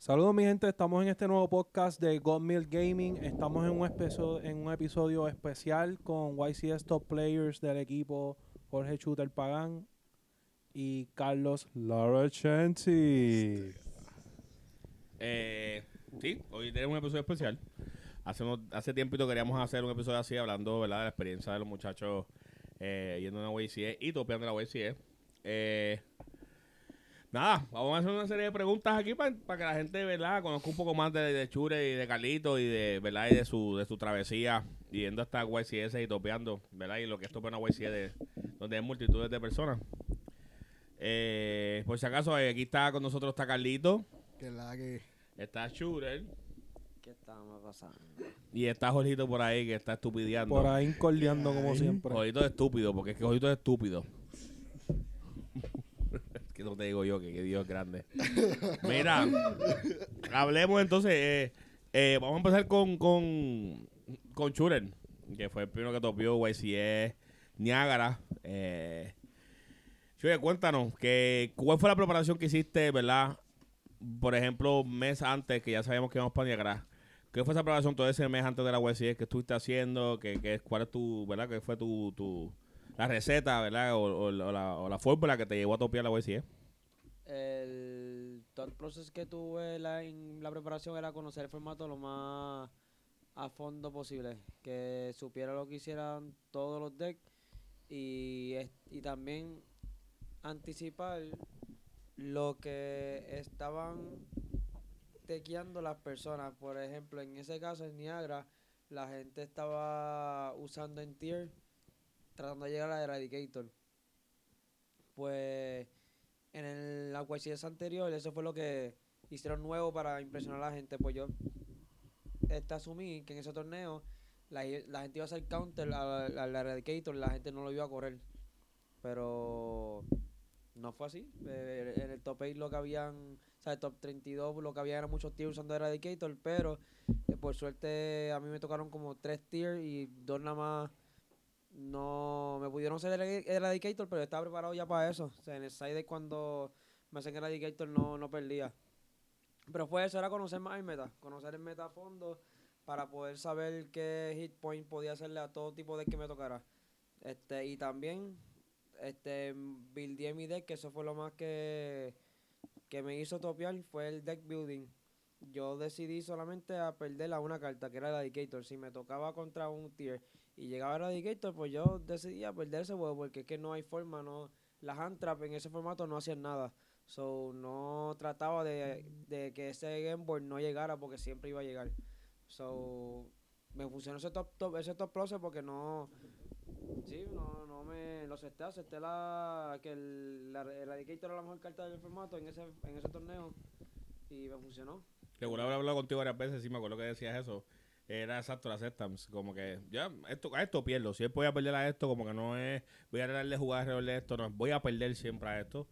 Saludos mi gente, estamos en este nuevo podcast de God Milk Gaming. Estamos en un, episodio, en un episodio especial con YCS Top Players del equipo Jorge Chuter Pagán y Carlos Larachenti. Eh, sí, hoy tenemos un episodio especial. Hace, unos- hace tiempito queríamos hacer un episodio así hablando ¿verdad? de la experiencia de los muchachos eh, yendo a una YCE y topeando la YCE. Eh, nada, vamos a hacer una serie de preguntas aquí para que la gente ¿verdad? conozca un poco más de, de Chure y de Carlito y de ¿verdad? y de su, de su travesía yendo hasta YCS y topeando, ¿verdad? Y lo que es topear una de, donde hay multitudes de personas. Eh, por si acaso, eh, aquí está con nosotros está Carlito, Que es la que. está Shure. ¿Qué estamos pasando? Y está Jorgito por ahí que está estupideando. Por ahí corleando como siempre. Jorgito es estúpido, porque es que Jorgito es estúpido. No te digo yo, que, que Dios es grande. Mira, hablemos entonces. eh, eh, vamos a empezar con, con, con Churen, que fue el primero que topió YCE Niágara. Eh, cuéntanos, que, ¿cuál fue la preparación que hiciste, verdad? Por ejemplo, mes antes, que ya sabíamos que íbamos para Niágara. ¿Qué fue esa preparación todo ese mes antes de la YCE que estuviste haciendo? ¿Qué, qué- ¿Cuál es tu, verdad? ¿Qué fue tu la receta, verdad? O, o- o la, o la fórmula que te llevó a topiar la YCE? El thought process que tuve la, en la preparación era conocer el formato lo más a fondo posible. Que supiera lo que hicieran todos los decks y, y también anticipar lo que estaban tequeando las personas. Por ejemplo, en ese caso en Niagara, la gente estaba usando en tier tratando de llegar a Eradicator. Pues en el, YCS anterior, eso fue lo que hicieron nuevo para impresionar a la gente. Pues yo este, asumí que en ese torneo la, gente iba a hacer counter al, al Eradicator, la gente no lo iba a correr. Pero no fue así. Eh, en el top 8 lo que habían, o sea, el top 32 lo que había era muchos tiers usando Eradicator, pero eh, por suerte a mí me tocaron como tres tiers y dos nada más no me pudieron hacer el Eradicator, pero estaba preparado ya para eso. O sea, en el side cuando me hacen Eradicator no, no perdía. Pero fue eso, era conocer más el meta, conocer el meta a fondo para poder saber qué hit point podía hacerle a todo tipo de que me tocara. Este, y también este buildé mi deck, que eso fue lo más que, que me hizo topear, fue el deck building. Yo decidí solamente a perder a una carta, que era el Eradicator. Si me tocaba contra un tier y llegaba el Eradicator, pues yo decidía perder ese juego, porque es que no hay forma, no las hand trap en ese formato no hacían nada. So, no trataba de, de que ese game board no llegara porque siempre iba a llegar. So, me funcionó ese top, top ese top plus porque no sí, no, no me lo acepté, acepté la que el la era la mejor carta del formato en ese en ese torneo y me funcionó. Regular haber hablado contigo varias veces, sí me acuerdo que decías eso. Era exacto la Septams, como que ya, esto, a esto pierdo. Si voy a perder a esto, como que no es, voy a darle jugar alrededor de esto, no, voy a perder siempre a esto.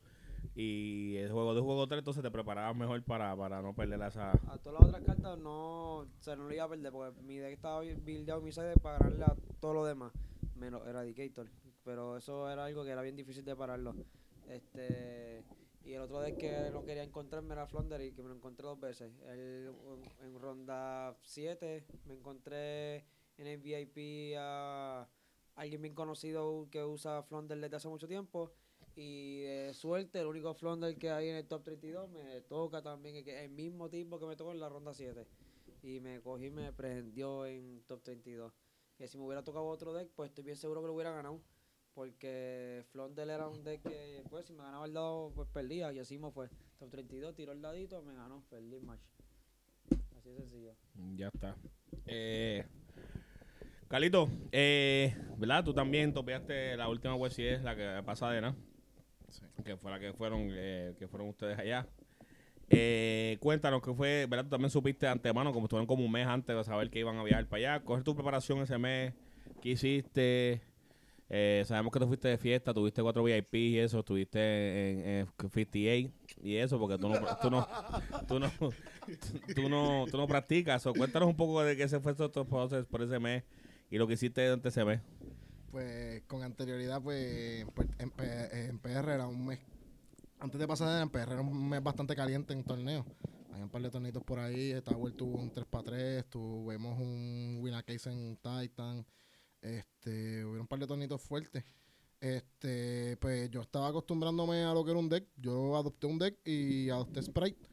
Y el juego de juego 3, entonces te preparabas mejor para, para no perder a esa. A todas las otras cartas no, o sea, no lo iba a perder porque mi deck estaba buildeado mi side para ganarle a todo lo demás, menos Eradicator. Pero eso era algo que era bien difícil de pararlo. Este y el otro deck que no quería encontrarme era Flounder y que me lo encontré dos veces. En, ronda 7 me encontré en el VIP a alguien bien conocido que usa Flounder desde hace mucho tiempo. Y de suerte, el único Flounder que hay en el top 32 me toca también, el mismo tipo que me tocó en la ronda 7. Y me cogí y me presenció en top 32. Que si me hubiera tocado otro deck, pues estoy bien seguro que lo hubiera ganado. Porque Flounder era un deck que, pues, si me ganaba el dado, pues perdía. Y así me fue. Top 32, tiró el dadito, me ganó. Perdí el match. Así de sencillo. Ya está. Eh, Carlito, eh, ¿verdad? Tú también topeaste la última YCS, la que pasadera, Sí. que fue la que fueron, eh, que fueron ustedes allá. Eh, cuéntanos qué fue, ¿verdad? Tú también supiste de antemano, como estuvieron como un mes antes de saber que iban a viajar para allá. Coger tu preparación ese mes, ¿qué hiciste? Eh, sabemos que tú fuiste de fiesta, tuviste cuatro VIP y eso, estuviste en, en 58 y eso, porque tú no, tú no, tú no, tú no, tú no practicas. O cuéntanos un poco de qué se fue estos procesos por ese mes y lo que hiciste durante ese mes. Pues con anterioridad, pues en, en PR era un mes. Antes de pasar en PR era un mes bastante caliente en torneo. Hay un par de tornitos por ahí. Tower tuvo un 3x3, tuvimos un Winner Case en Titan. Este, hubo un par de tornitos fuertes. Este, pues yo estaba acostumbrándome a lo que era un deck. Yo adopté un deck y adopté Sprite.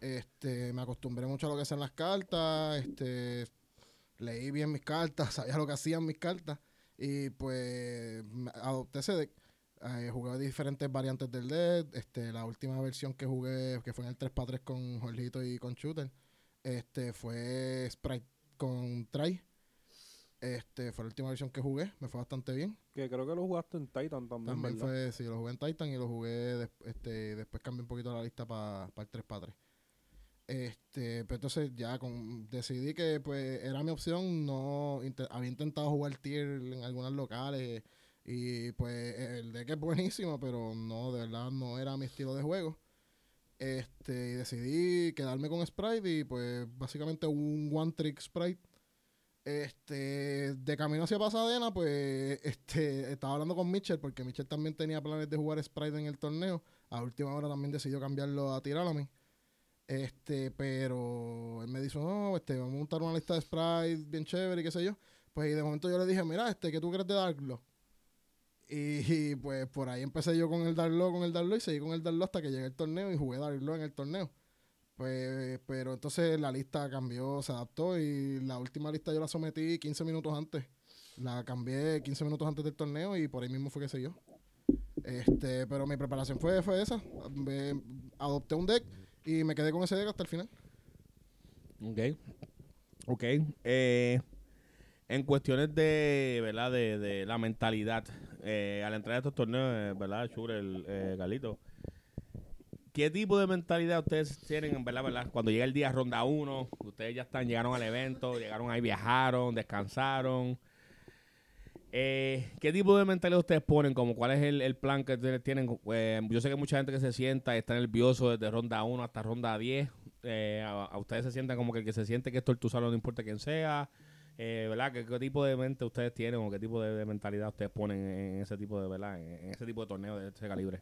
Este, me acostumbré mucho a lo que hacen las cartas. Este, leí bien mis cartas, sabía lo que hacían mis cartas. Y pues adopté ese deck. Eh, jugué diferentes variantes del deck. Este, la última versión que jugué, que fue en el 3x3 con Jorgito y con Shooter, este, fue Sprite con Try. Este, fue la última versión que jugué, me fue bastante bien. Que creo que lo jugaste en Titan también, También ¿verdad? fue, sí, lo jugué en Titan y lo jugué, des- este, después cambié un poquito la lista para el 3x3. Este, pero entonces ya con, decidí que pues era mi opción, no había intentado jugar tier en algunas locales y pues el deck es buenísimo, pero no, de verdad no era mi estilo de juego. Este, y decidí quedarme con Sprite y pues básicamente un one trick Sprite. Este, de camino hacia Pasadena, pues este, estaba hablando con Mitchell porque Mitchell también tenía planes de jugar Sprite en el torneo. A última hora también decidió cambiarlo a Tiralami. Este, pero él me dijo, no, este, vamos a montar una lista de Sprite bien chévere y qué sé yo. Pues y de momento yo le dije, mira, este, ¿qué tú crees de Darklo? Y, pues por ahí empecé yo con el Darklo, con el Darklo y seguí con el Darklo hasta que llegué al torneo y jugué Darklo en el torneo. Pues, pero entonces la lista cambió, se adaptó y la última lista yo la sometí 15 minutos antes. La cambié 15 minutos antes del torneo y por ahí mismo fue que se yo. Este, pero mi preparación fue, fue esa. Me- adopté un deck y me quedé con ese deck hasta el final. Ok. Ok. Eh, en cuestiones de, ¿verdad? De, de la mentalidad, eh, al entrar a estos torneos, eh, ¿verdad? Shure, el eh, Galito. ¿Qué tipo de mentalidad ustedes tienen, verdad, verdad? Cuando llega el día ronda 1, ustedes ya están, llegaron al evento, llegaron ahí, viajaron, descansaron. Eh, ¿Qué tipo de mentalidad ustedes ponen? Como cuál es el, plan que ustedes tienen? Eh, yo sé que mucha gente que se sienta y está nervioso desde ronda 1 hasta ronda 10. Eh, a, ustedes se sientan como que el que se siente que esto es tu salón, no importa quién sea. Eh, ¿Verdad? ¿Qué, tipo de mente ustedes tienen o qué tipo de, mentalidad ustedes ponen en, ese tipo de, ¿verdad? En, en ese tipo de torneo de ese calibre?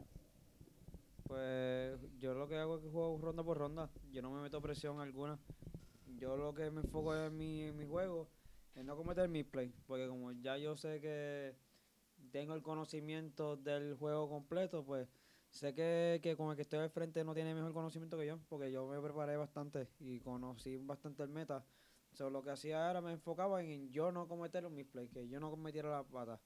Pues yo lo que hago es que juego ronda por ronda. Yo no me meto presión alguna. Yo lo que me enfoco en mi, en mi juego es no cometer misplay. Porque como ya yo sé que tengo el conocimiento del juego completo, pues sé que, que con el que estoy al frente no tiene mejor conocimiento que yo. Porque yo me preparé bastante y conocí bastante el meta. So, lo que hacía era me enfocaba en yo no cometer un misplay, que yo no cometiera la pata.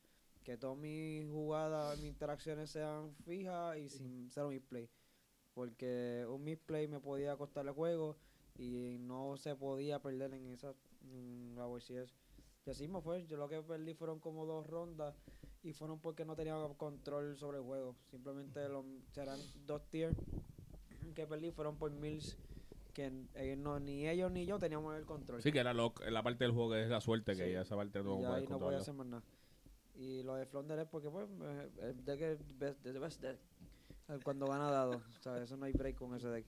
Que todas mis jugadas, mis interacciones sean fijas y sin ser un misplay. Porque un misplay me podía costar el juego y no se podía perder en esa en la WCS. Y así me fue. Yo lo que perdí fueron como dos rondas y fueron porque no tenía control sobre el juego. Simplemente los, serán dos tiers que perdí fueron por mills que ellos no, ni ellos ni yo teníamos el control. Sí, que era lo- la parte del juego que es la suerte, que Sí. ya esa parte no y ahí no podía hacer más nada. Y lo de Flonder es porque, pues, el deck es best, deck. Cuando gana dado, o sea, eso no hay break con ese deck.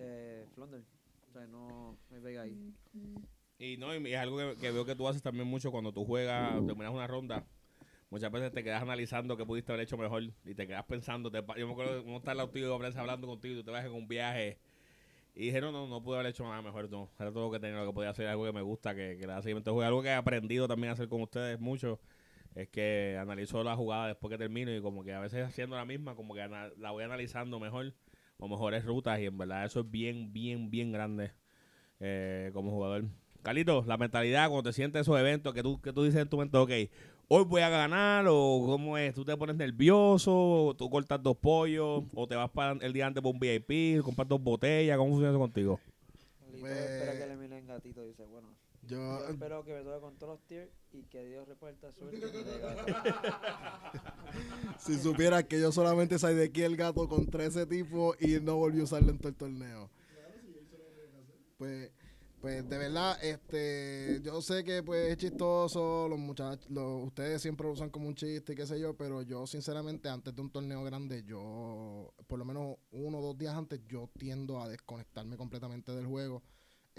Eh, Flonder, o sea, no, hay break ahí. Y no, y es algo que, que veo que tú haces también mucho cuando tú juegas, terminas una ronda. Muchas veces te quedas analizando qué pudiste haber hecho mejor y te quedas pensando. te yo me acuerdo al lado tuyo, Prensa, hablando contigo y tú te vas en un viaje. Y dije, no, no, no pude haber hecho nada mejor. No, era todo lo que tenía, lo que podía hacer, algo que me gusta, que, que era de juego. Algo que he aprendido también a hacer con ustedes mucho. Es que analizo la jugada después que termino y como que a veces haciendo la misma, como que la voy analizando mejor o mejores rutas y en verdad eso es bien, bien, bien grande eh, como jugador. Carlito, la mentalidad cuando te sientes esos eventos que tú, que tú dices en tu mente, ok, hoy voy a ganar o cómo es, tú te pones nervioso, o tú cortas dos pollos o te vas para el día antes por un VIP, compras dos botellas, ¿cómo funciona eso contigo? Pues- espera que le miren gatito y dice, bueno, Yo, yo espero que me toque con todos los tiers y que Dios reparta suerte gato. si supieras que yo solamente salí de aquí el gato con 13 tipos y no volví a usarlo en todo el torneo. Pues, pues de verdad, este, yo sé que pues es chistoso, los muchachos, los, ustedes siempre lo usan como un chiste y qué sé yo, pero yo sinceramente antes de un torneo grande, yo, por lo menos uno o dos días antes, yo tiendo a desconectarme completamente del juego.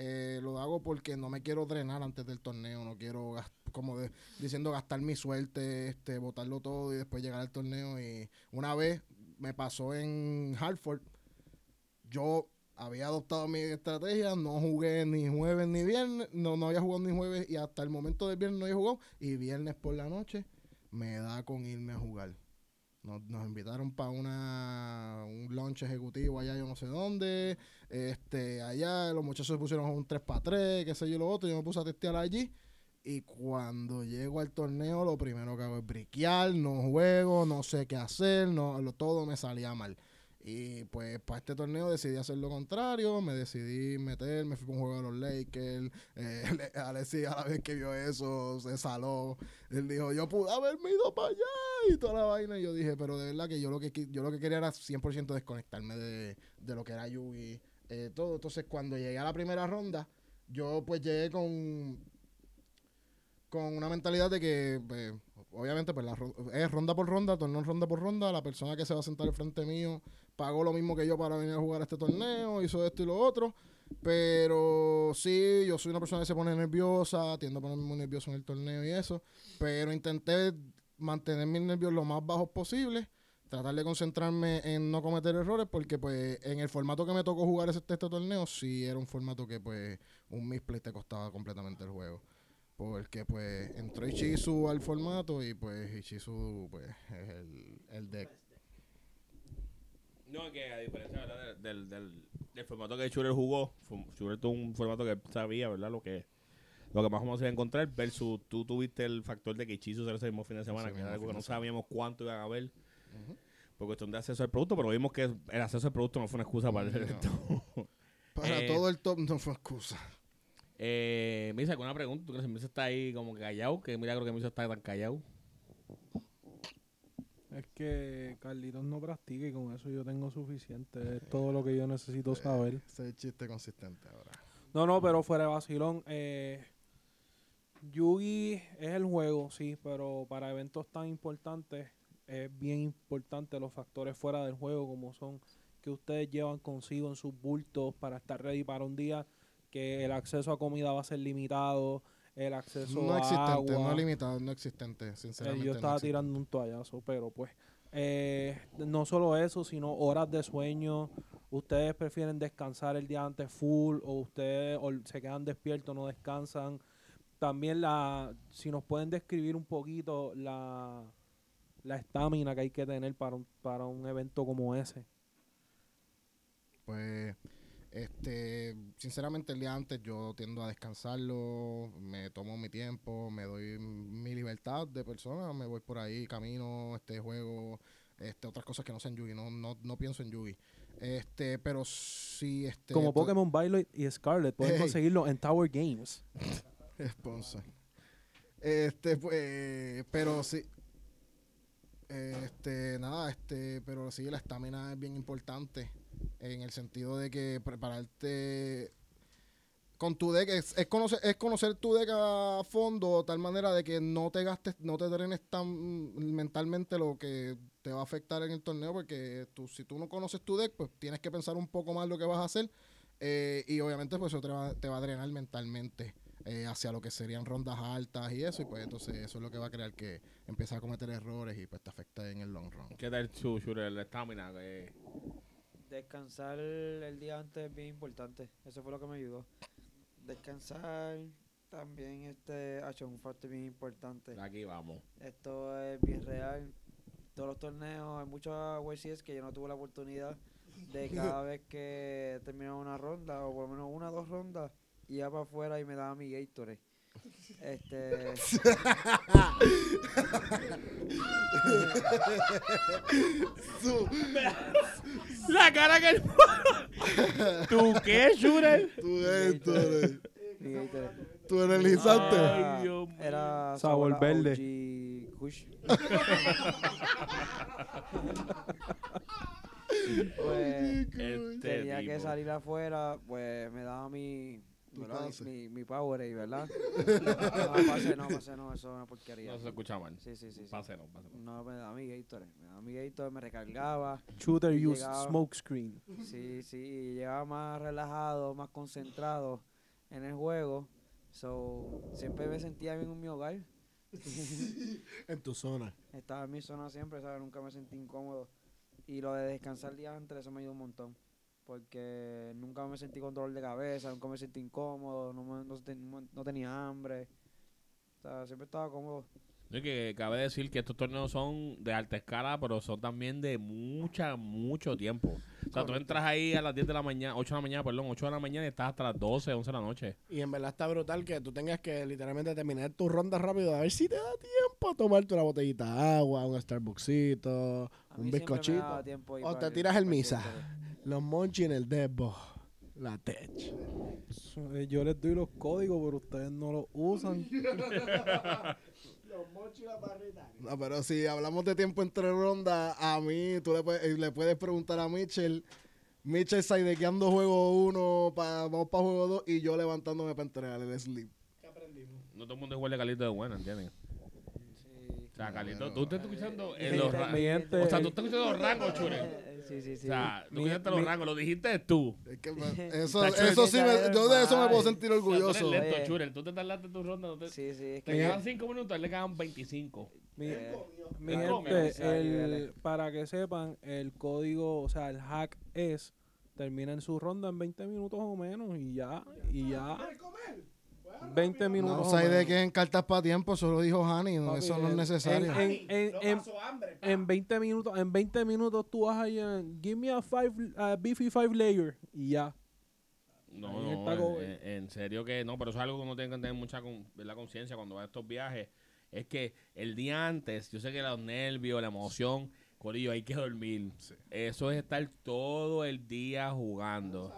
Eh, lo hago porque no me quiero drenar antes del torneo, no quiero, como diciendo, gastar mi suerte, este, botarlo todo y después llegar al torneo. Y una vez me pasó en Hartford, yo había adoptado mi estrategia, no jugué ni jueves ni viernes, no, no había jugado ni jueves y hasta el momento del viernes no había jugado y viernes por la noche me da con irme a jugar. Nos, invitaron para una un lunch ejecutivo allá yo no sé dónde, este allá los muchachos se pusieron un 3 para 3, qué sé yo lo otro, yo me puse a testear allí y cuando llego al torneo lo primero que hago es briquear, no juego, no sé qué hacer, no lo, todo me salía mal. Y pues para este torneo decidí hacer lo contrario, me decidí meter, me fui con un juego de los Lakers, eh, Alexis a la vez que vio eso se saló, él dijo, yo pude haberme ido para allá y toda la vaina, y yo dije, pero de verdad que yo lo que, yo lo que quería era 100% desconectarme de, de lo que era Yugi, eh, todo, entonces cuando llegué a la primera ronda, yo pues llegué con con una mentalidad de que, pues, obviamente, pues la es ronda por ronda, torneo ronda por ronda. La persona que se va a sentar al frente mío pagó lo mismo que yo para venir a jugar este torneo, hizo esto y lo otro. Pero sí, yo soy una persona que se pone nerviosa, tiendo a ponerme muy nervioso en el torneo y eso. Pero intenté mantener mis nervios lo más bajos posible. Tratar de concentrarme en no cometer errores porque pues en el formato que me tocó jugar ese este torneo sí era un formato que pues un misplay te costaba completamente el juego. Porque pues entró Ichizu al formato y pues Ichizu pues es el, el deck. No, que a diferencia ¿verdad? del, del, formato que Shooter jugó, Shooter tuvo un formato que sabía, ¿verdad? Lo que lo que más se iba a encontrar, versus tú tuviste el factor de que Ichizu era ese mismo fin de semana, que era algo que no sabíamos cuánto iban a ver, Ujú. por cuestión de acceso al producto, pero vimos que el acceso al producto no fue una excusa para el evento. Para Eh, todo el top no fue excusa. eh, Misa, ¿alguna pregunta? ¿Tú crees que Misa está ahí como que callado? Que milagro que Misa está tan callado. Es que Carlitos no practica y con eso yo tengo suficiente. Es todo lo que yo necesito saber. Ese es el chiste consistente ahora. No, no, pero fuera de vacilón. Eh, Yugi es el juego, sí, pero para eventos tan importantes es bien importante los factores fuera del juego, como son que ustedes llevan consigo en sus bultos para estar ready para un día, que el acceso a comida va a ser limitado, el acceso No a existente, agua. no limitado, no existente, Eh, sinceramente. yo no estaba tirando un toallazo, pero pues eh, no solo eso, sino horas de sueño. Ustedes prefieren descansar el día antes full o ustedes o se quedan despiertos, no descansan. También la, si nos pueden describir un poquito la la estamina que hay que tener para un, para un evento como ese. Pues, este, sinceramente el día antes yo tiendo a descansarlo, me tomo mi tiempo, me doy mi libertad de persona, me voy por ahí, camino, este juego, este, otras cosas que no sean Yugi, no, no, no pienso en Yugi. Este, pero sí, este. como Pokémon Violet y Scarlet, pueden conseguirlo en Tower Games. Sponsor. Este, pues, pero sí. Este, nada, este, pero sí, la estamina es bien importante en el sentido de que prepararte con tu deck es, conocer, es conocer tu deck a fondo, de tal manera de que no te gastes, no te drenes tan mentalmente lo que te va a afectar en el torneo, porque tú, si tú no conoces tu deck, pues tienes que pensar un poco más lo que vas a hacer, eh, y obviamente pues eso te va, te va a drenar mentalmente eh, hacia lo que serían rondas altas y eso, y pues entonces eso es lo que va a crear que empieces a cometer errores y pues te afecta en el long run. ¿Qué tal su Shooter, la estamina? que Descansar el día antes es bien importante. Eso fue lo que me ayudó. Descansar también este ha hecho un factor bien importante. Aquí vamos. Esto es bien real. Todos los torneos, hay muchos WCS que yo no tuve la oportunidad de cada vez que terminaba una ronda, o por lo menos una o dos rondas, iba para afuera y me daba mi Gatorade. Este, La cara que el... ¿Tú qué, Shooter? Tú eres, tú eres, mi Gatorade. tú eres lisante. Ay, Era- Dios mío. Era Sabor sabor verde. OG Kush. pues Este tenía que tipo. salir afuera, pues me daba mi Pase. mi, mi Powerade, ¿verdad? no, pase no, pase no, eso es una porquería. No se escucha mal. Sí, sí, sí. sí. Páselo, páselo. No, me daba mi Gatorade, me daba mi Gatorade, me recargaba. Shooter use smoke screen. Sí, sí, y llegaba más relajado, más concentrado en el juego. So, siempre me sentía bien en mi hogar. En tu zona. Estaba en mi zona siempre, ¿sabes? Nunca me sentí incómodo. Y lo de descansar días antes, eso me ayudó un montón. Porque nunca me sentí con dolor de cabeza, nunca me sentí incómodo, no, me- no, no- no tenía hambre. O sea, siempre estaba cómodo. Es que cabe decir que estos torneos son de alta escala, pero son también de mucha, mucho tiempo. O sea, tú entras ahí a las 10 de la mañana, 8 de la mañana, perdón, 8 de la mañana y estás hasta las 12, 11 de la noche. Y en verdad está brutal que tú tengas que literalmente terminar tu ronda rápido a ver si te da tiempo a tomarte una botellita de agua, un Starbucksito, A un siempre bizcochito. O te tiras el misa. Twitter. Los monchis en el debo. La tech. Eh, Yo les doy los códigos, pero ustedes no los usan. No, pero si hablamos de tiempo entre rondas, a mí tú le puedes, eh, le puedes preguntar a Mitchell. Mitchell sidequeando juego 1, pa, vamos para juego 2 y yo levantándome para entregar el sleep. No todo el mundo igual de Calito de buena, ¿entiendes? Sí. O sea, Calito, Bueno. tú estás escuchando en los gente- ra- mi gente- O sea, tú estás escuchando los rangos, Chure. Sí, sí, O sí. sea, tú escuchaste los rangos, lo dijiste tú. Es que me- eso, eso sí, me, yo de eso me puedo sentir O tú orgulloso. lento. Chure. Tú te tardaste tu ronda. no te- sí, sí, Te que quedan 5 minutos, a él le quedan 25. Mi, Eh, mi gente, Sí, para que sepan, el código, o sea, el hack es, termina en su ronda en 20 minutos o menos y ya, y ya. 20 minutos No o sé de qué en cartas para tiempo, solo dijo Hani, no, eso no es necesario. en- en- en- En 20 minutos, en 20 minutos tú vas ahí en give me a five, a beefy five layer y ya. No, no, está en, serio que no, pero eso es algo que uno tiene que tener mucha con- ¿verdad? conciencia cuando va a estos viajes. Es que el día antes, yo sé que los nervios, la emoción, Corillo, hay que dormir. Eso es estar todo el día jugando.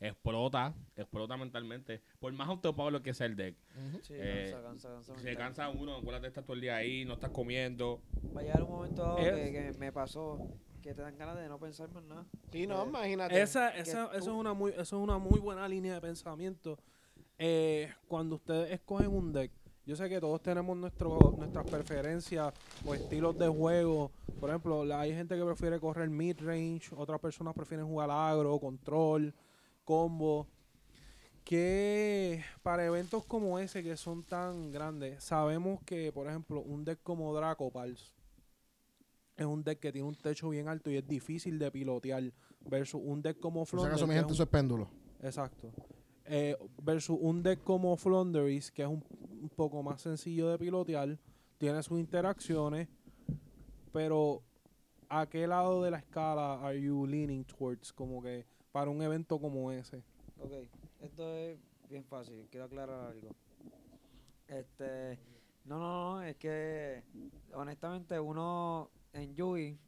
Explota, explota mentalmente. Por más autopablo que sea el deck. sí, Eh, cansa, cansa, cansa Se mental. cansa uno, acuérdate de estar todo el día ahí, no estás comiendo. Va a llegar un momento dado Es- que, que me pasó que te dan ganas de no pensar más nada. Sí, no, Eh, imagínate. Esa, esa, eso, es una muy, eso es una muy buena línea de pensamiento. Eh, cuando ustedes escogen un deck, yo sé que todos tenemos nuestro, nuestras preferencias o estilos de juego. Por ejemplo, la- hay gente que prefiere correr mid-range, otras personas prefieren jugar agro, control, combo. Que para eventos como ese que son tan grandes, sabemos que, por ejemplo, un deck como Draco Pals es un deck que tiene un techo bien alto y es difícil de pilotear versus un deck como Flounder. acaso, mi que es gente, un- es péndulo. Exacto. Eh, versus un deck como Flounderies, que es un, un poco más sencillo de pilotear, tiene sus interacciones, pero ¿a qué lado de la escala are you leaning towards? Como que para un evento como ese. Ok, esto es bien fácil, quiero aclarar algo. Este, no, no, no, es que honestamente uno en Yui,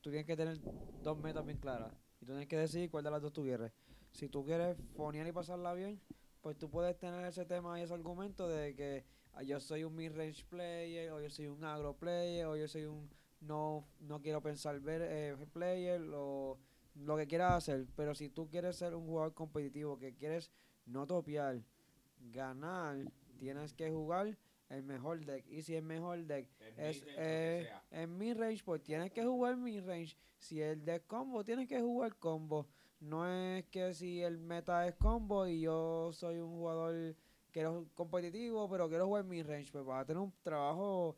tú tienes que tener dos metas bien claras y tú tienes que decidir cuál de las dos tú quieres. Si tú quieres fonear y pasarla bien, pues tú puedes tener ese tema y ese argumento de que ah, yo soy un mid-range player, o yo soy un agro player, o yo soy un no, no quiero pensar ver eh, player, o lo que quieras hacer, pero si tú quieres ser un jugador competitivo, que quieres no topear, ganar, tienes que jugar el mejor deck. Y si el mejor deck es eh, en mi range, pues tienes que jugar mi range. Si el deck combo, tienes que jugar combo. No es que si el meta es combo y yo soy un jugador que es competitivo, pero quiero jugar mi range, pues vas a tener un trabajo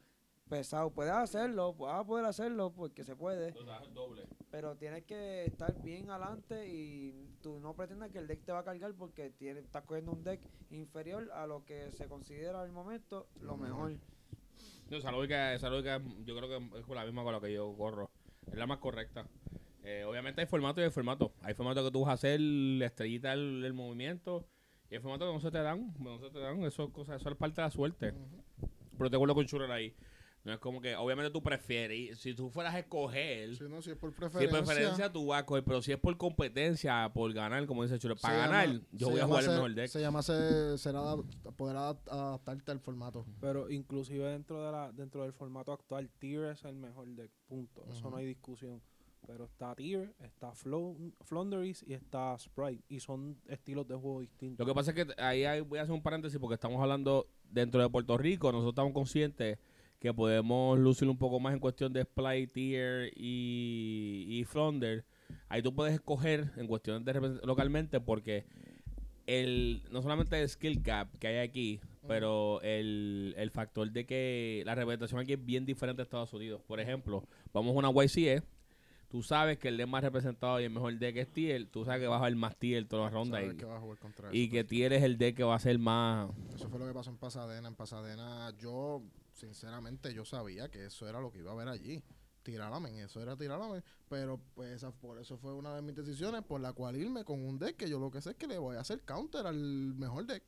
pesado. Puedes hacerlo, vas a poder hacerlo porque se puede. doble. Pero tienes que estar bien adelante y tú no pretendas que el deck te va a cargar porque tiene, estás cogiendo un deck inferior a lo que se considera al momento lo mejor. No, esa lógica, esa lógica yo creo que es la misma con la que yo corro. Es la más correcta. Eh, obviamente hay formato y hay formato. Hay formato que tú vas a hacer la estrellita del, del movimiento y hay formato que no se te dan. No se te dan. Eso, es cosa, eso es parte de la suerte. Pero te acuerdo con Churrer ahí. No es como que, obviamente tú prefieres, si tú fueras a escoger, Si no, si es por si preferencia. preferencia tú vas a coger, pero si es por competencia, por ganar, como dice se para llama- ganar, yo voy a jugar el ser- mejor deck. Se llama ser, ser adap- poder adap- adaptarte al formato. Pero inclusive dentro de la dentro del formato actual, Tier es el mejor deck. Punto. Eso no hay discusión. Pero está Tier, está Flounderies y está Sprite. Y son estilos de juego distintos. Lo que pasa es que ahí hay- voy a hacer un paréntesis porque estamos hablando dentro de Puerto Rico. Nosotros estamos conscientes que podemos lucir un poco más en cuestión de Splite, Tier y, y Flounder. Ahí tú puedes escoger en cuestión de localmente porque el no solamente el skill cap que hay aquí, pero el, el factor de que la representación aquí es bien diferente a Estados Unidos. Por ejemplo, vamos a una YCE, tú sabes que el deck más representado y el mejor deck es tier, tú sabes que vas a ver más tier todas las rondas y, que y eso, que tier es el deck que va a ser más... Eso fue lo que pasó en Pasadena. En Pasadena, yo, sinceramente, yo sabía que eso era lo que iba a haber allí. Tiralamen, eso era tiralamen. Pero, pues, por eso fue una de mis decisiones por la cual irme con un deck que yo lo que sé es que le voy a hacer counter al mejor deck.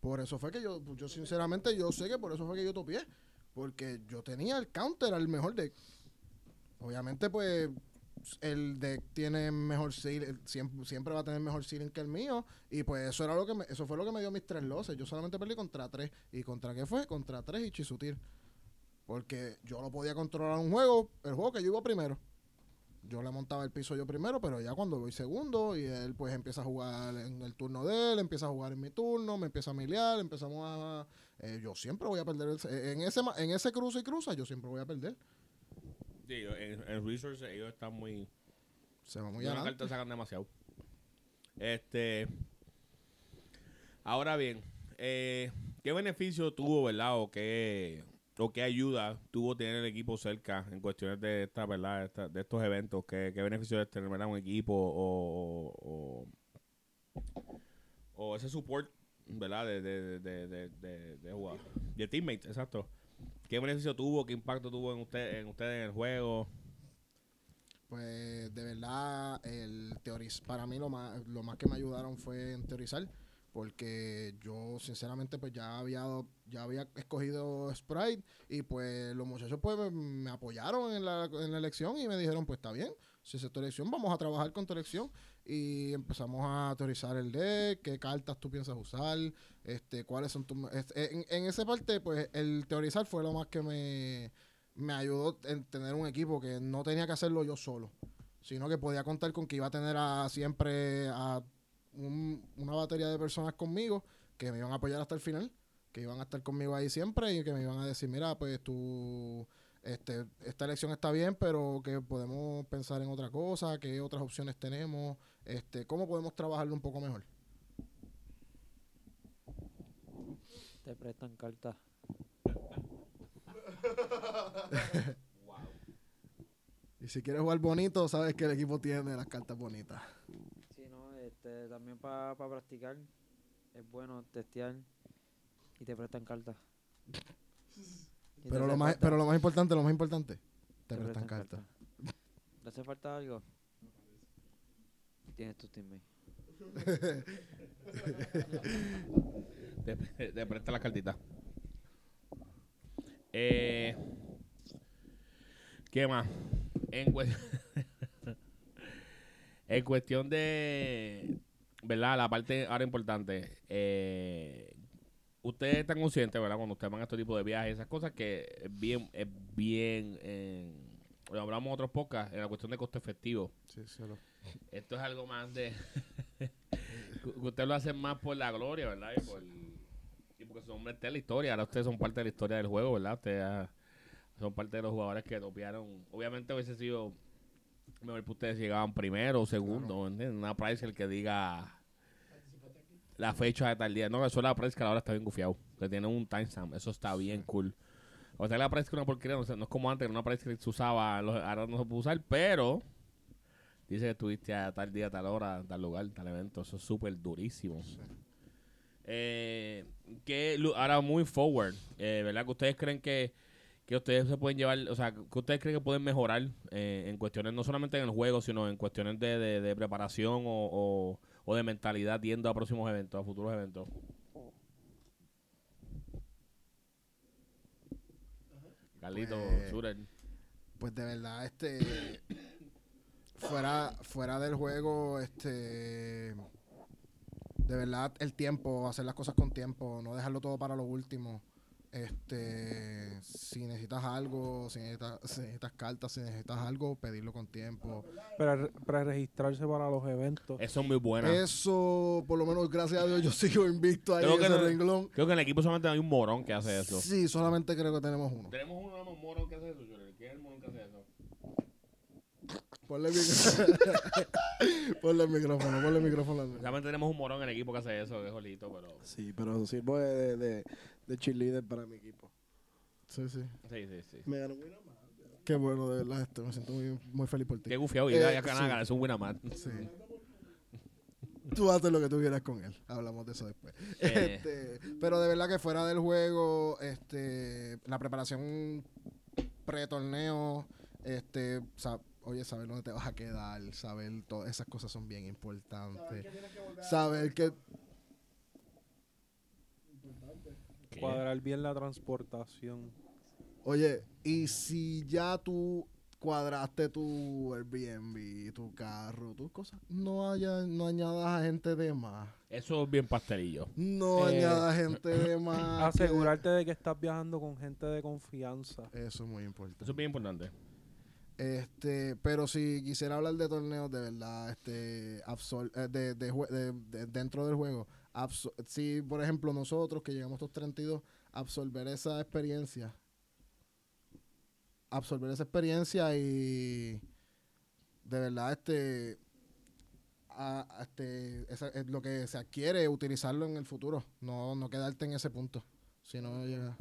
Por eso fue que yo, pues, yo sinceramente, yo sé que por eso fue que yo topié. Porque yo tenía el counter al mejor deck. Obviamente, pues, el deck tiene mejor ceiling, siempre, siempre va a tener mejor ceiling que el mío. Y pues eso era lo que me, eso fue lo que me dio mis tres losses. Yo solamente perdí contra tres. ¿Y contra qué fue? Contra tres y Chisutir. Porque yo no podía controlar un juego, el juego que yo iba primero. Yo le montaba el piso yo primero, pero ya cuando voy segundo y él pues empieza a jugar en el turno de él, empieza a jugar en mi turno, me empieza a miliar, empezamos a... eh, yo siempre voy a perder. en, ese, en ese cruce y cruza, yo siempre voy a perder. Sí, en, en Resource ellos están muy... Se va muy de una adelante. sacan demasiado. Este... Ahora bien, eh, ¿qué beneficio tuvo, verdad? O qué, o qué ayuda tuvo tener el equipo cerca en cuestiones de esta, verdad, Esta- de estos eventos? ¿Qué, qué beneficio es tener verdad, un equipo o, o, o ese support, verdad, de, de, de, de, de, de jugar- de teammates, exacto? ¿Qué beneficio tuvo? ¿Qué impacto tuvo en usted, en usted en el juego? Pues de verdad, el teoriz para mí lo más, lo más que me ayudaron fue en teorizar, porque yo sinceramente pues ya había, ya había escogido Sprite y pues los muchachos pues me, apoyaron en la, en la elección y me dijeron pues está bien, si es tu elección vamos a trabajar con tu elección y empezamos a teorizar el deck, qué cartas tú piensas usar, este, cuáles son tus... en, en esa parte pues el teorizar fue lo más que me me ayudó en tener un equipo que no tenía que hacerlo yo solo, sino que podía contar con que iba a tener a siempre a un- una batería de personas conmigo que me iban a apoyar hasta el final, que iban a estar conmigo ahí siempre y que me iban a decir, mira, pues tú, este, esta elección está bien, pero que podemos pensar en otra cosa, qué otras opciones tenemos, este, cómo podemos trabajarlo un poco mejor. Te prestan cartas. Y si quieres jugar bonito, sabes que el equipo tiene las cartas bonitas. Sí, no, este, también para practicar es bueno testear y te prestan cartas. Pero lo, más, pero lo más importante, lo más importante, te, prestan cartas. ¿Te hace falta algo? Tienes tus teammates. Te, te presta la cartita. Eh, ¿Qué más? En, cue- en cuestión de, ¿verdad? La parte ahora importante. Eh, ustedes están conscientes, ¿verdad? Cuando ustedes van a este tipo de viajes, esas cosas que es bien, es bien, eh, lo hablamos en otros podcasts, en la cuestión de costo efectivo. Sí, sí, lo- Esto es algo más de. ustedes lo hacen más por la gloria, ¿verdad? Y, por, y porque son parte de la historia. Ahora ustedes son parte de la historia del juego, ¿verdad? Ustedes ah, son parte de los jugadores que topearon. Obviamente hubiese sido mejor que ustedes llegaban primero o segundo. ¿entiendes? Una price el que diga la fecha de tal día. No, eso es la price que ahora está bien gufiado. Que tiene un timestamp. Eso está bien cool. O sea, la price que una porquería. No, sé, no es como antes, que una price que se usaba. los- Ahora no se puede usar, pero. Dice que estuviste a tal día, tal hora, tal lugar, tal evento. Eso es súper durísimo. Eh, que ahora muy forward, eh, ¿verdad? Que ustedes creen que, que ustedes se pueden llevar, o sea, que ustedes creen que pueden mejorar eh, en cuestiones, no solamente en el juego, sino en cuestiones de, de- de preparación o, o- o de mentalidad yendo a próximos eventos, a futuros eventos. Carlito, Pues-. Pues de verdad, este. Fuera, fuera del juego, este. De verdad, el tiempo, hacer las cosas con tiempo, no dejarlo todo para lo último. Este. Si necesitas algo, si necesitas, si necesitas cartas, si necesitas algo, pedirlo con tiempo. Pre- Pre-registrarse para los eventos. Eso es muy buena. Eso, por lo menos, gracias a Dios, yo sigo invicto ahí Creo en que ese no- renglón. Creo que en el equipo solamente hay un morón que hace eso. Sí, solamente creo que tenemos uno. Tenemos uno, un morón que hace eso, Shooter. ¿Quién es el morón que hace eso? Ponle el micrófono. ponle el micrófono, ponle el micrófono. Realmente tenemos un morón en el equipo que hace eso, que es jolito, pero... Sí, pero sirvo de, de, de cheerleader para mi equipo. Sí, sí. Sí, sí, sí. Me ganó más. Qué bueno, de verdad. Este, me siento muy, muy feliz por ti. Qué gufiado. Y Eh, ya Canaga, sí. es un Winamar. Sí. Tú haces lo que tú quieras con él. Hablamos de eso después. Eh. Este, pero de verdad que fuera del juego, este, la preparación pre-torneo, este, sa- oye, saber dónde te vas a quedar, saber todas esas cosas son bien importantes. Saber que ¿Qué? Cuadrar bien la transportación. Oye, y si ya tú cuadraste tu Airbnb, tu carro, tus cosas, no haya, no añadas a gente de más. Eso es bien pastelillo. No Eh, añadas gente de más. que- Asegurarte de que estás viajando con gente de confianza. Eso es muy importante. Eso es bien importante. Este, pero si quisiera hablar de torneos de verdad, este, eh, de, de de- de- dentro del juego, si por ejemplo nosotros que llegamos a estos 32, absorber esa experiencia, absorber esa experiencia y de verdad, este, este, lo que se adquiere, utilizarlo en el futuro, no, no quedarte en ese punto, sino llega.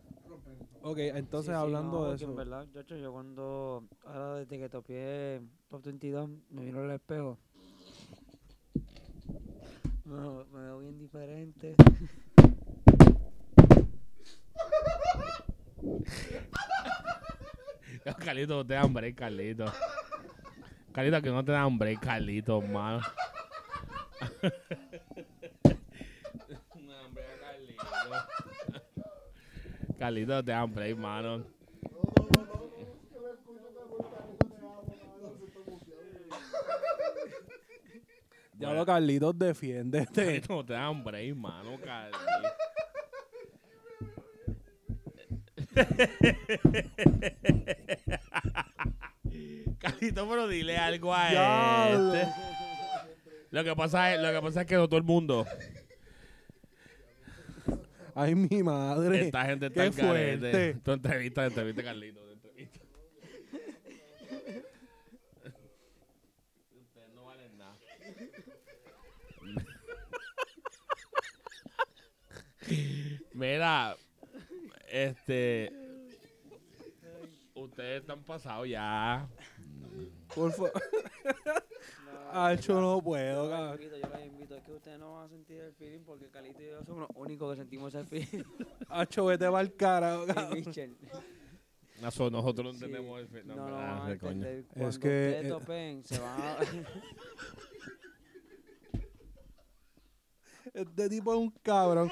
Ok, entonces Sí, sí, hablando no, de eso. En verdad, yo, yo cuando, ahora desde que topié Top 22, me miro al espejo. No, me veo bien diferente. Carlito, no te dan break, Carlito. Carlito, que no te dan break, Carlito, mano. No, hombre, Carlito. Carlito, no te dan break, mano. Ya lo Carlitos, defiéndete. No te dan break, mano, Carlito. Carlito, pero dile algo a este. Lo que pasa es, lo que pasa es que no todo el mundo, Ay, mi madre. esta gente está Qué en carete. fuerte. Tu entrevista, entrevista, Carlito, tu entrevista. Ustedes no valen nada. Mira, este. Ustedes están pasados ya. Por favor. Acho, no puedo, Yo los cabrón. invito, yo los invito. Es que ustedes no van a sentir el feeling porque Calito y yo somos los únicos que sentimos ese feeling. Acho, vete para el cara. Cabrón. Nosotros, no Sí. entendemos el fe- No, no, no, verdad, van a de coño. entender. Cuando que, ustedes eh, topen, se van a... Este tipo es un cabrón.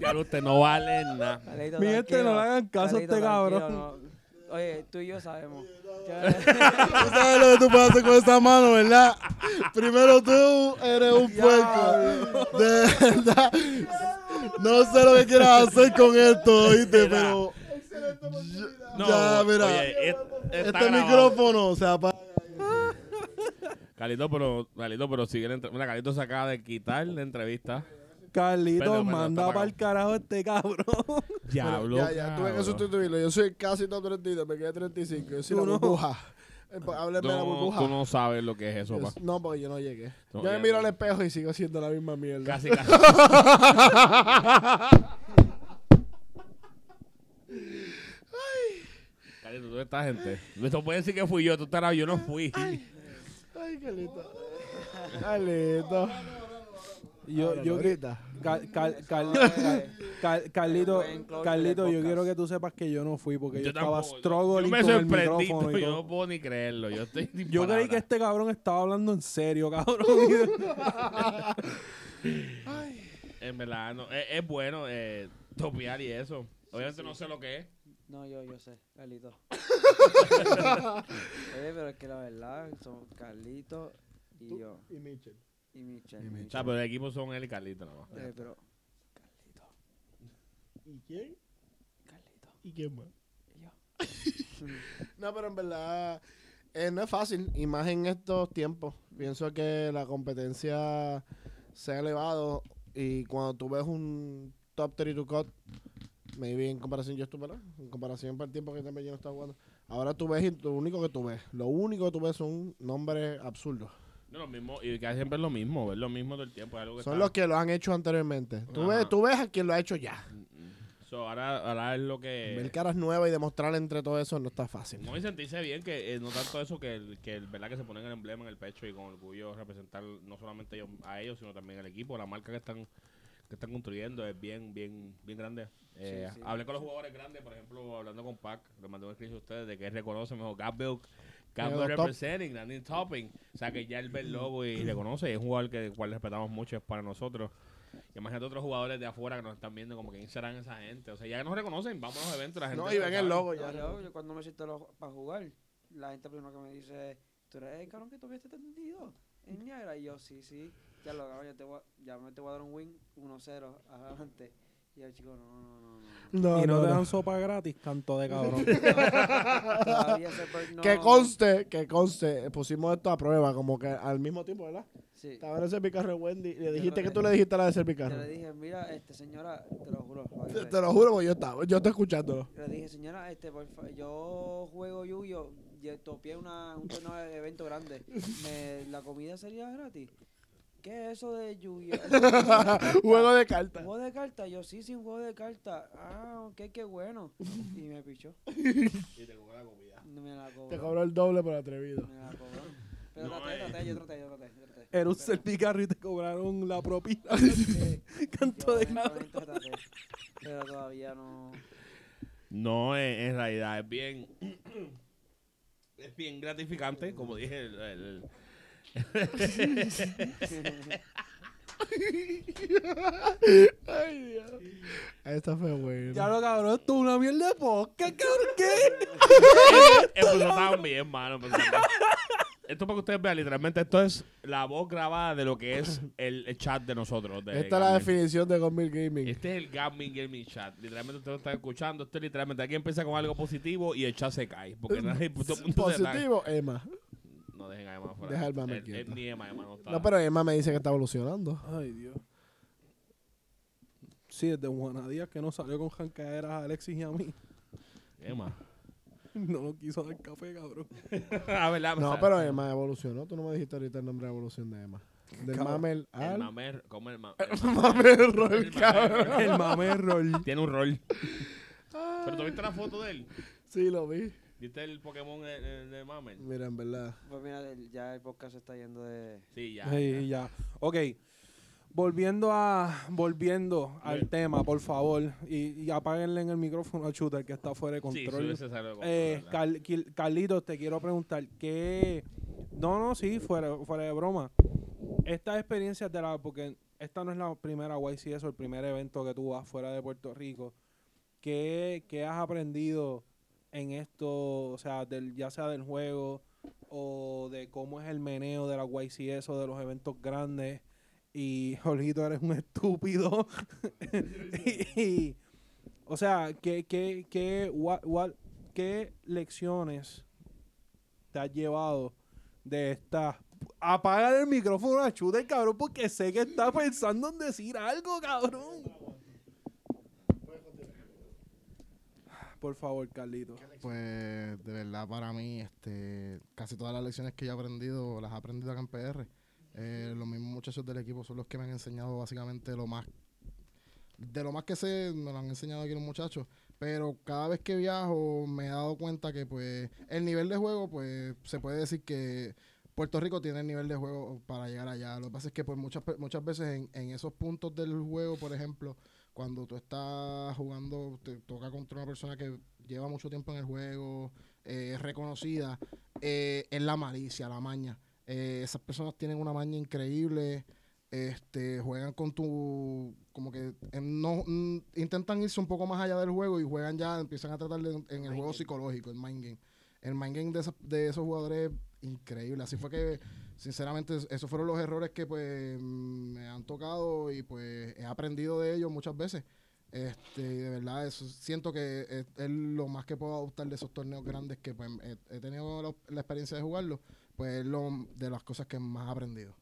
Ya usted no vale nada. Calito, Mi gente, no le hagan caso a Calito, este tranquilo, cabrón. no. Oye, tú y yo sabemos. Tú sabes lo que tú puedes hacer con esa mano, ¿verdad? Primero tú eres un puerco. De verdad. No sé lo que quieras hacer con esto, ¿oíste? Mira. Pero No, Ya, mira. Oye, es- está este grabado. micrófono se apaga. Carlito, pero, Carlito, pero sigue la. Mira, Carlito se acaba de quitar la entrevista. Carlitos, Perdón, perdón, manda está para el carajo este cabrón. Diablo. Ya, ya, tuve que sustituirlo. Yo soy casi top 32, me quedé 35. Yo soy Tú la no. burbuja. Eh, pues, Hábleme Tú de la burbuja. tú no sabes lo que es eso, pa. no, porque yo no llegué. No, yo me miro no. al espejo y sigo haciendo la misma mierda. Casi, casi. Carlito, ¿dónde está gente? Esto puede decir que fui yo, tú estarás, yo no fui. Ay, Carlito. Carlito. Yo, yo, ahorita. Cal- cal- cal- Eh, cal- Carlito, Carlito, yo quiero que tú sepas que yo no fui porque yo, estaba tampoco, struggling Yo me con el sorprendí, micrófono y yo todo. no puedo ni creerlo. Yo estoy sin Yo creí que palabras. este cabrón estaba hablando en serio, cabrón. En verdad, no, es, es bueno eh, topear y eso. Obviamente no sé lo que es. No, yo, yo sé, Carlito. Oye, pero es que la verdad, son Carlito y yo. Y Mitchell. Y Michel. Y O sea, pero el equipo son él y Carlito nada más. Eh, pero, Carlito, ¿Y quién? Carlito ¿Y quién más? y yo. No, pero en verdad eh, no es fácil, y más en estos tiempos. Pienso que la competencia se ha elevado y cuando tú ves un top 32 cut, maybe en comparación yo estuve, ¿verdad? En comparación para el tiempo que también yo no estaba jugando. Ahora tú ves y lo único que tú ves, lo único que tú ves son nombres absurdos. No, lo mismo, y que siempre es lo mismo, es lo mismo todo el tiempo. es algo que Son está- los que lo han hecho anteriormente. Tú Ajá. ves, tú ves a quien lo ha hecho ya. Mm, mm. So, ahora, ahora es lo que... Ver caras nuevas y demostrar entre todo eso no está fácil. No, y sentirse bien, que eh, no tanto eso, que, el, que el, verdad que se ponen el emblema en el pecho y con orgullo representar no solamente ellos, a ellos, sino también al equipo, la marca que están que están construyendo es bien bien bien grande. Eh, sí. Hablé con los jugadores grandes, por ejemplo, hablando con Pac, le mandé un escrito a ustedes de que él reconoce mejor Gabriel Top. representing, Danny Topping. O sea, que ya él ve el logo y reconoce. Y es un jugador que cual respetamos mucho, es para nosotros. Y imagínate otros jugadores de afuera que nos están viendo, como que quién serán esa gente. O sea, ya que nos reconocen, vamos a los eventos, la gente. No, y ven el logo No, ya. yo, yo cuando me siento para jugar, la gente primero que me dice, tú eres el cabrón que tuviste este entendido en Niagara. Y yo, sí, sí, ya lo cabrón, ya, te voy, a- ya me te voy a dar un win 1-0 adelante. Y el chico, no, no, no, no. No, y no, no, te no. dan sopa gratis, canto de cabrón. Todavía ese per- no, Que conste, que conste, pusimos esto a prueba, como que al mismo tiempo, ¿verdad? Sí. Estaba en el servicarro de Wendy y le dijiste que tú le dijiste a la de Yo servicarro. le dije, mira, este señora, te lo juro. Te, lo juro, porque yo estaba, yo estoy escuchándolo. Le dije, señora, este, por fa- yo juego Yu-Gi-Oh! y topié una, un torneo de evento grande. Me, ¿La comida sería gratis? ¿Qué es eso de Yu-Gi-Oh? Juego de ¿Un cartas. juego de cartas? Yo sí, sí, un juego de cartas. Ah, ok, qué bueno. Y me pichó. Y te cobró la comida. Me la cobró. Te cobró el doble por atrevido. Me la cobró. Pero No, traté, eh. traté, yo traté, yo traté, yo traté. Era un servicarro y te cobraron la propina. Sí, canto de traté. Pero todavía no. No, en, en realidad es bien. Es bien gratificante, como dije. El, el- Ay, Dios. Esta fue buena. Ya lo cabrón, esto es una mierda de podcast, cabrón. ¿Qué? empezó tan bien, mano. Esto para que ustedes vean, literalmente, esto es la voz grabada de lo que es el, el chat de nosotros. de Esta es la Gaming. definición de Gomil Gaming. Este es el Gaming Gaming Chat. Literalmente ustedes lo están escuchando. Esto es literalmente aquí empieza con algo positivo y el chat se cae. Porque nadie, todo el mundo se ataca. Positivo, Emma. No dejen a Emma fuera. Deja al mame. Ni Emma, Emma no está. No, pero Emma me dice que está evolucionando. Ay, Dios. Sí, desde Juanadías que no salió con jancaderas a Alexis y a mí. Emma. No nos quiso dar café, cabrón. No, pero Emma evolucionó. Tú no me dijiste ahorita el nombre de evolución de Emma. Del mamel El al... mamer, como el ma- Mamel rol, El cabrón. El mame rol. Tiene un rol. Pero tú viste la foto de él. Sí, lo vi. ¿Viste el Pokémon de, de, de Mamer? Mira, en verdad. Pues mira, el- ya el podcast se está yendo de. Sí, ya. Sí, ya. Ok. Volviendo a volviendo al tema, por favor, y, y apáguenle en el micrófono a Shooter que está fuera de Sí, control. sí, salido de control, Eh, Carlitos, te quiero preguntar, ¿qué...? No, no, sí, fuera, fuera de broma. Estas experiencias de la... Porque esta no es la primera YCS o el primer evento que tú vas fuera de Puerto Rico. ¿Qué, qué has aprendido en esto, o sea, del, ya sea del juego o de cómo es el meneo de la YCS o de los eventos grandes? Y, Jorgito, eres un estúpido. y, o sea, ¿qué, qué, qué, qué lecciones te has llevado de esta? Apaga el micrófono a Shooter, cabrón, porque sé que está pensando en decir algo, cabrón. Por favor, Carlito. Pues de verdad para mí, este, casi todas las lecciones que yo he aprendido, las he aprendido acá en PR. Eh, los mismos muchachos del equipo son los que me han enseñado básicamente lo más, de lo más que sé, me lo han enseñado aquí los muchachos. Pero cada vez que viajo me he dado cuenta que pues el nivel de juego, pues se puede decir que Puerto Rico tiene el nivel de juego para llegar allá. Lo que pasa es que pues muchas, muchas veces en, en esos puntos del juego, por ejemplo, cuando tú estás jugando, te toca contra una persona que lleva mucho tiempo en el juego, eh, es reconocida, eh, es la malicia, la maña. Eh, esas personas tienen una maña increíble, este, juegan con tu, como que no intentan irse un poco más allá del juego y juegan ya, empiezan a tratar de, en el juego psicológico, el mind game. El mind game de, esos- de esos jugadores es increíble. Así fue que, sinceramente, es- esos fueron los errores que pues me han tocado y pues he aprendido de ellos muchas veces. Este, y de verdad, eso siento que es, es lo más que puedo adoptar de esos torneos grandes que pues, he, he tenido la, la experiencia de jugarlo, pues es lo de las cosas que más he aprendido.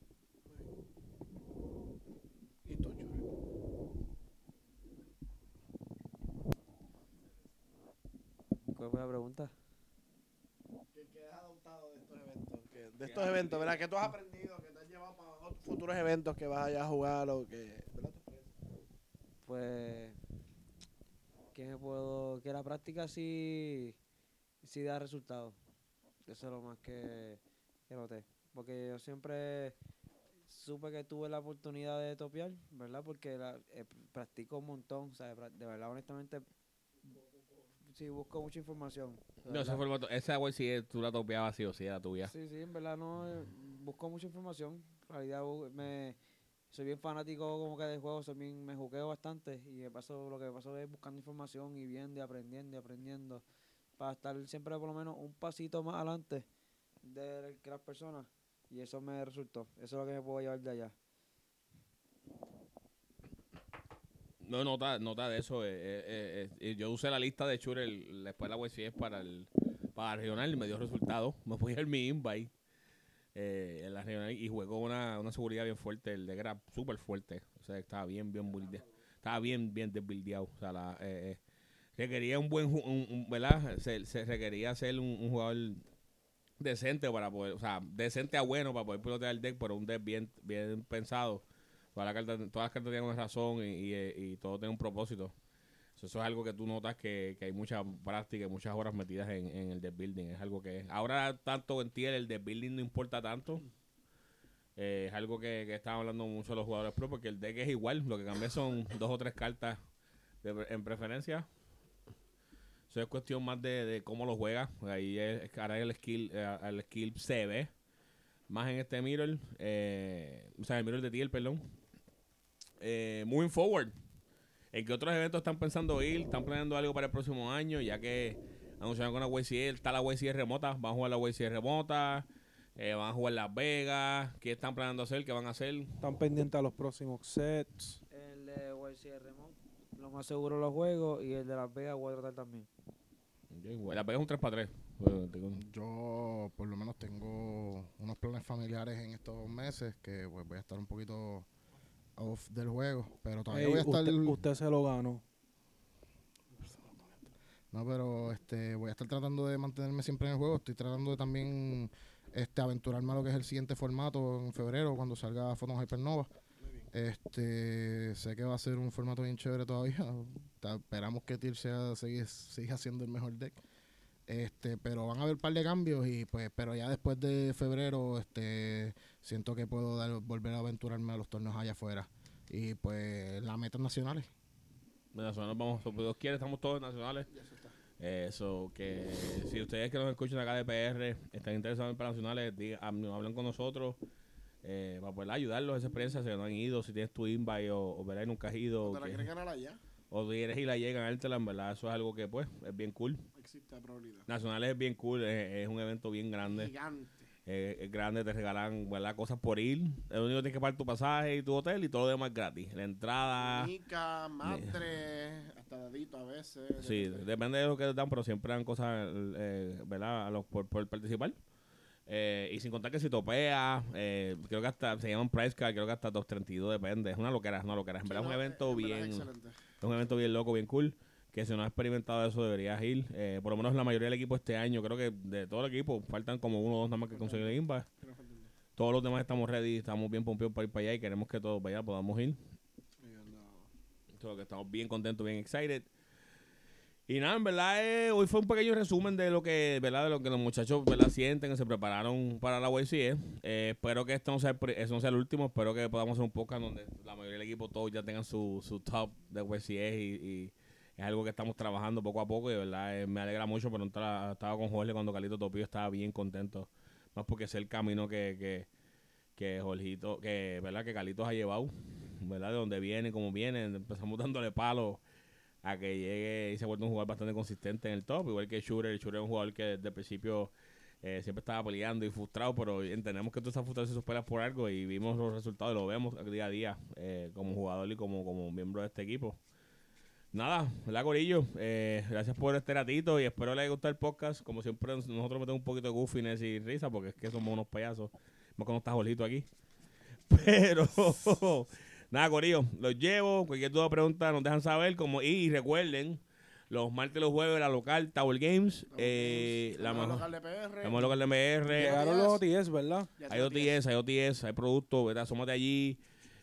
¿Y tú, Churi? ¿Cuál fue la pregunta? ¿Qué, qué has adoptado de estos eventos? ¿Qué- de estos eventos, ¿verdad? ¿Qué tú has aprendido? ¿Qué te has llevado para otros futuros eventos que vas allá a jugar o que... ¿verdad? Pues. ¿Qué me puedo...? Que la práctica sí, sí da resultados. Eso es lo más que, que noté. Porque yo siempre supe que tuve la oportunidad de topear, ¿verdad? Porque la, eh, practico un montón, o sea, de verdad, honestamente, sí busco mucha información. No, ese formato, esa güey sí tú la topeabas sí o sí, era tuya. Sí, sí, en verdad no eh, busco mucha información. En realidad me soy bien fanático como que del juego, soy bien, me jugueo bastante y me paso, lo que me paso es buscando información y viendo y aprendiendo y aprendiendo para estar siempre por lo menos un pasito más adelante de que las personas y eso me resultó. Eso es lo que me puedo llevar de allá. No, nota, nota de eso. eh, eh, eh, eh, yo usé la lista de Shure después de la YCS para el para regional y me dio resultado. Me fui al mi invite eh, en la regional y con una, una seguridad bien fuerte. El de era súper fuerte. O sea, estaba bien, bien buildeado. Estaba bien, bien desbuildeado. O sea, la, requería un buen, un, ¿verdad? Se, se requería ser un, un jugador decente para poder, o sea, decente a bueno para poder pilotear el deck, pero un deck bien, bien pensado. Todas las cartas, todas las cartas tienen una razón y, y, eh, y todo tiene un propósito. So, Eso es algo que tú notas que, que hay mucha práctica y muchas horas metidas en, en el deck building. Es algo que ahora tanto en ti el deck building no importa tanto. Eh, es algo que, que están hablando mucho los jugadores pro porque el deck es igual. Lo que cambia son dos o tres cartas de en preferencia. Eso es cuestión más de, de cómo lo juega. Ahí es, ahora el skill, eh, el skill se ve más en este mirror. Eh, o sea, el mirror de tier, perdón. Eh, moving forward. ¿En qué otros eventos están pensando ir? ¿Están planeando algo para el próximo año? Ya que anunciaron con la YCL, está la YCL remota, van a jugar la YCL remota, eh, van a jugar Las Vegas, ¿qué están planeando hacer? ¿Qué van a hacer? Están pendientes a los próximos sets. El de YCR Remote, lo más seguro lo juego y el de Las Vegas voy a tratar también. Las Vegas es un 3 para 3. Yo por lo menos tengo unos planes familiares en estos meses que pues, voy a estar un poquito off del juego, pero todavía Ey, voy a estar... usted, usted se lo ganó. No, pero este voy a estar tratando de mantenerme siempre en el juego. Estoy tratando de también este aventurarme a lo que es el siguiente formato en febrero cuando salga Photon Hypernova. Este sé que va a ser un formato bien chévere todavía. Ta- Esperamos que Tier sea siga, siga siendo el mejor deck. Este, pero van a haber un par de cambios y pues pero ya después de febrero este siento que puedo dar- volver a aventurarme a los torneos allá afuera y pues las metas nacionales. Venezuela nos vamos, si Dios quiere, estamos todos nacionales. Eso, que si ustedes que nos escuchan acá de PR están interesados en para nacionales, diga- hab- hablen con nosotros eh, para poder ayudarlos a esa experiencia. Si no han ido, si tienes tu invite o, o verás nunca has ido, ¿Te la que- quieren ganar allá? o si quieres ir allá y ganártela, en verdad, eso es algo que pues es bien cool. Existe la probabilidad. Nacionales es bien cool, es, es un evento bien grande. Gigante. Eh, es grande, te regalan ¿verdad? cosas por ir. Lo único que tienes que pagar tu pasaje y tu hotel y todo lo demás es gratis. La entrada. Mica, madre, hasta dadito a veces. Sí, depende. depende de lo que te dan, pero siempre dan cosas, eh, ¿verdad? A los, por, por participar. Eh, y sin contar que si topea, eh, creo que hasta se llaman price card, creo que hasta 232 depende. Es una loquera, es una loquera. En Sí, verdad es no, un evento es bien, es un evento bien loco, bien cool. Que si no has experimentado eso deberías ir. Eh, por lo menos la mayoría del equipo este año, creo que de todo el equipo, faltan como uno o dos nada más que conseguir el día. Todos los demás estamos ready, estamos bien pompeados para ir para allá y queremos que todos vaya podamos ir. Que estamos bien contentos, bien excited. Y nada, en verdad, eh, hoy fue un pequeño resumen de lo que, ¿verdad? De lo que los muchachos, ¿verdad? Sienten, que se prepararon para la YCE. Eh, espero que esto no sea, eso no sea el último. Espero que podamos hacer un podcast donde la mayoría del equipo todos ya tengan su, su top de YCE y, y es algo que estamos trabajando poco a poco y de verdad eh, me alegra mucho. Pero estaba, con Jorge cuando Calito Topio estaba bien contento. Más porque es el camino que, que, que Jorgito, que, ¿verdad? Que Calitos ha llevado, ¿verdad? De donde viene, como viene. Empezamos dándole palo a que llegue y se ha vuelto un jugador bastante consistente en el top, igual que Shooter. Shooter es un jugador que desde el principio eh, siempre estaba peleando y frustrado, pero entendemos que estás frustrado si sus peleas por algo y vimos los resultados y lo vemos día a día eh, como jugador y como, como miembro de este equipo. Nada, ¿verdad, Corillo? Eh, gracias por este ratito y espero les haya gustado el podcast. Como siempre, nosotros metemos un poquito de goofiness y risa porque es que somos unos payasos. Más cuando está Jorgito aquí. Pero, nada, Corillo, los llevo. Cualquier duda o pregunta nos dejan saber. Como, y recuerden, los martes y los jueves, la local Tower Games. eh, la Vamos a mejor, local de PR. la local de MR. Llegaron los OTS, ¿verdad? Hay OTS, hay OTS, hay productos, ¿verdad? Asómate allí.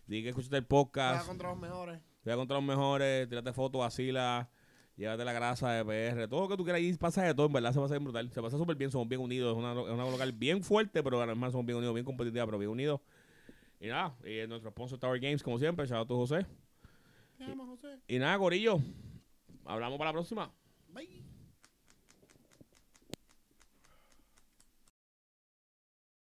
Di que escuchaste el podcast. contra los mejores. Voy a contra los mejores, tírate fotos, vacila. Llévate la grasa de PR, todo lo que tú quieras y pasa de todo, en verdad se pasa bien brutal. Se pasa súper bien, somos bien unidos. Es una, es una local bien fuerte, pero además somos bien unidos, bien competitiva, pero bien unidos. Y nada, y nuestro sponsor Tower Games, como siempre, shout out to José. Te amo, José. Y nada, Corillo, hablamos para la próxima.